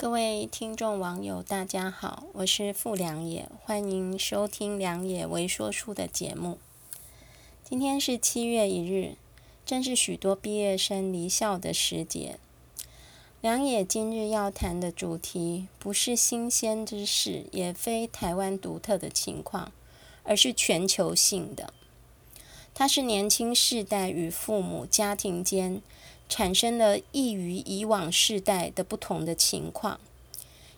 各位听众网友，大家好，我是傅良野，欢迎收听良野为说书的节目。今天是七月一日，正是许多毕业生离校的时节。良野今日要谈的主题，不是新鲜之事，也非台湾独特的情况，而是全球性的。它是年轻世代与父母家庭间。产生了异于以往世代的不同的情况，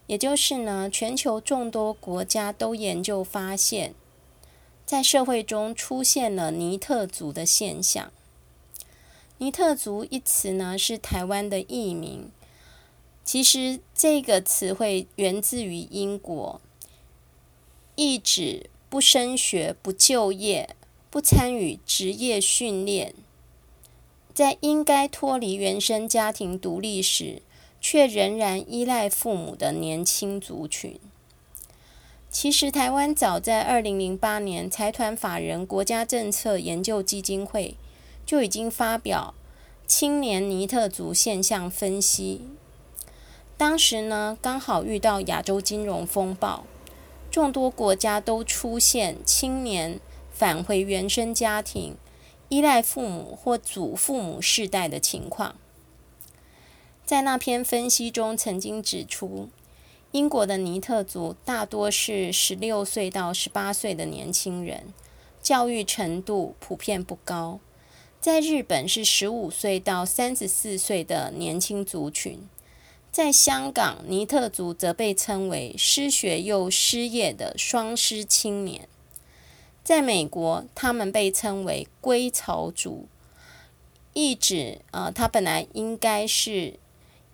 也就是呢，全球众多国家都研究发现，在社会中出现了尼特族的现象。尼特族一词呢，是台湾的译名，其实这个词汇源自于英国，意指不升学、不就业、不参与职业训练。在应该脱离原生家庭独立时，却仍然依赖父母的年轻族群。其实，台湾早在二零零八年，财团法人国家政策研究基金会就已经发表青年尼特族现象分析。当时呢，刚好遇到亚洲金融风暴，众多国家都出现青年返回原生家庭。依赖父母或祖父母世代的情况，在那篇分析中曾经指出，英国的尼特族大多是十六岁到十八岁的年轻人，教育程度普遍不高。在日本是十五岁到三十四岁的年轻族群，在香港尼特族则被称为失学又失业的双失青年。在美国，他们被称为“归巢族”，意指呃，他本来应该是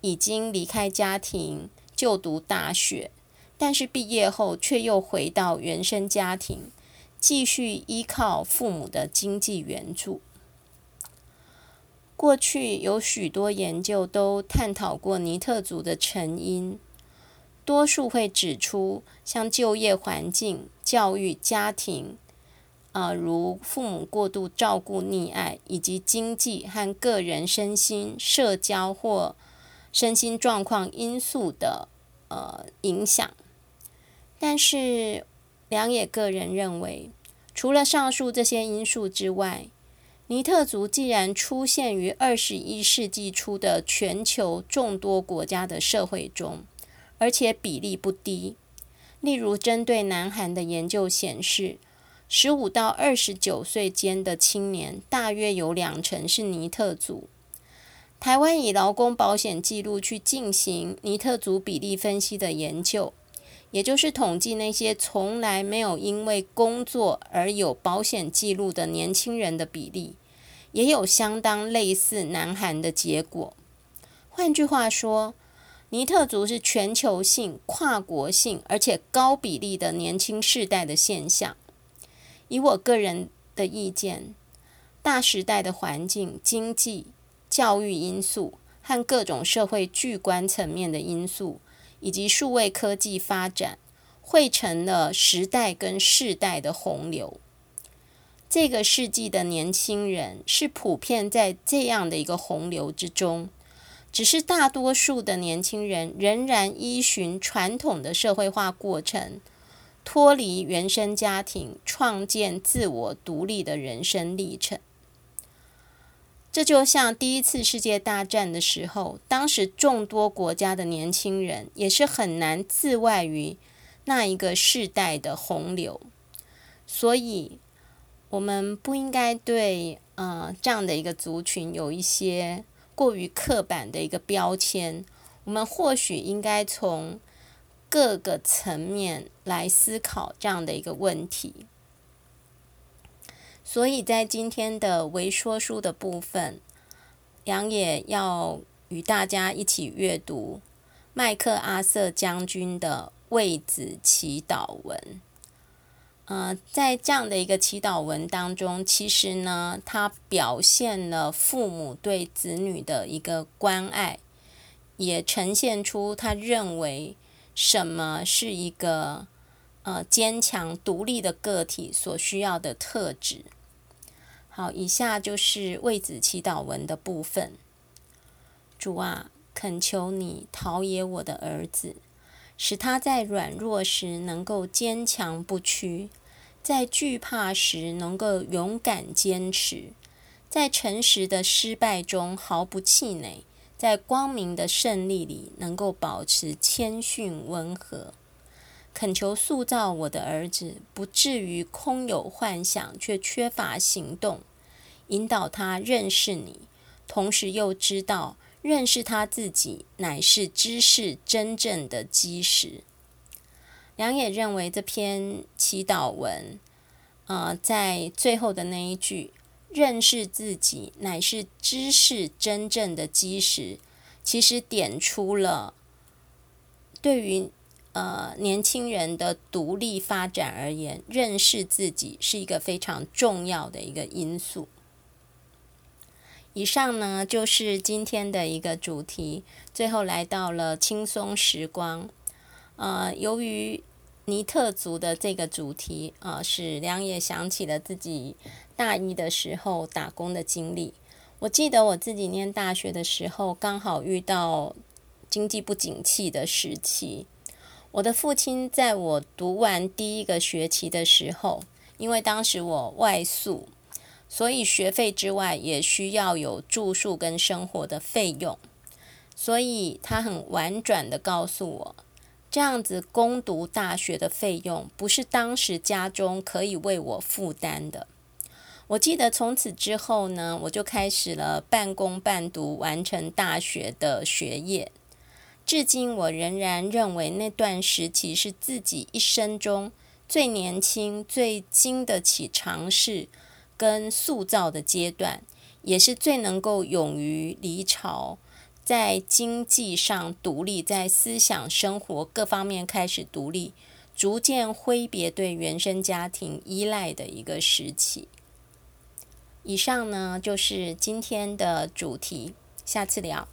已经离开家庭就读大学，但是毕业后却又回到原生家庭，继续依靠父母的经济援助。过去有许多研究都探讨过尼特族的成因，多数会指出像就业环境、教育、家庭。啊，如父母过度照顾溺爱，以及经济和个人身心、社交或身心状况因素的呃影响。但是，良也个人认为，除了上述这些因素之外，尼特族既然出现于二十一世纪初的全球众多国家的社会中，而且比例不低。例如，针对南韩的研究显示，十五到二十九岁间的青年，大约有两成是尼特族。台湾以劳工保险记录去进行尼特族比例分析的研究，也就是统计那些从来没有因为工作而有保险记录的年轻人的比例，也有相当类似南韩的结果。换句话说，尼特族是全球性、跨国性而且高比例的年轻世代的现象。以我个人的意见，大时代的环境、经济、教育因素和各种社会巨观层面的因素，以及数位科技发展，汇成了时代跟世代的洪流。这个世纪的年轻人是普遍在这样的一个洪流之中，只是大多数的年轻人仍然依循传统的社会化过程。脱离原生家庭，创建自我独立的人生历程。这就像第一次世界大战的时候，当时众多国家的年轻人也是很难自外于那一个世代的洪流。所以，我们不应该对呃这样的一个族群有一些过于刻板的一个标签。我们或许应该从各个层面来思考这样的一个问题，所以在今天的微说书的部分，杨也要与大家一起阅读麦克阿瑟将军的为子祈祷文。呃，在这样的一个祈祷文当中，其实呢，他表现了父母对子女的一个关爱，也呈现出他认为。什么是一个呃坚强独立的个体所需要的特质？好，以下就是为子祈祷文的部分。主啊，恳求你陶冶我的儿子，使他在软弱时能够坚强不屈，在惧怕时能够勇敢坚持，在诚实的失败中毫不气馁，在光明的胜利里能够保持谦逊温和。恳求塑造我的儿子，不至于空有幻想却缺乏行动，引导他认识你，同时又知道。认识他自己，乃是知识真正的基石。良也认为这篇祈祷文，呃，在最后的那一句“认识自己乃是知识真正的基石”，其实点出了对于呃年轻人的独立发展而言，认识自己是一个非常重要的一个因素。以上呢，就是今天的一个主题。最后来到了轻松时光。呃，由于尼特族的这个主题，呃，使梁也想起了自己大一的时候打工的经历。我记得我自己念大学的时候，刚好遇到经济不景气的时期。我的父亲在我读完第一个学期的时候，因为当时我外宿。所以学费之外，也需要有住宿跟生活的费用。所以他很婉转的告诉我，这样子攻读大学的费用不是当时家中可以为我负担的。我记得从此之后呢，我就开始了半工半读完成大学的学业。至今我仍然认为那段时期是自己一生中最年轻、最经得起尝试。跟塑造的阶段，也是最能够勇于离巢，在经济上独立，在思想、生活各方面开始独立，逐渐挥别对原生家庭依赖的一个时期。以上呢，就是今天的主题，下次聊。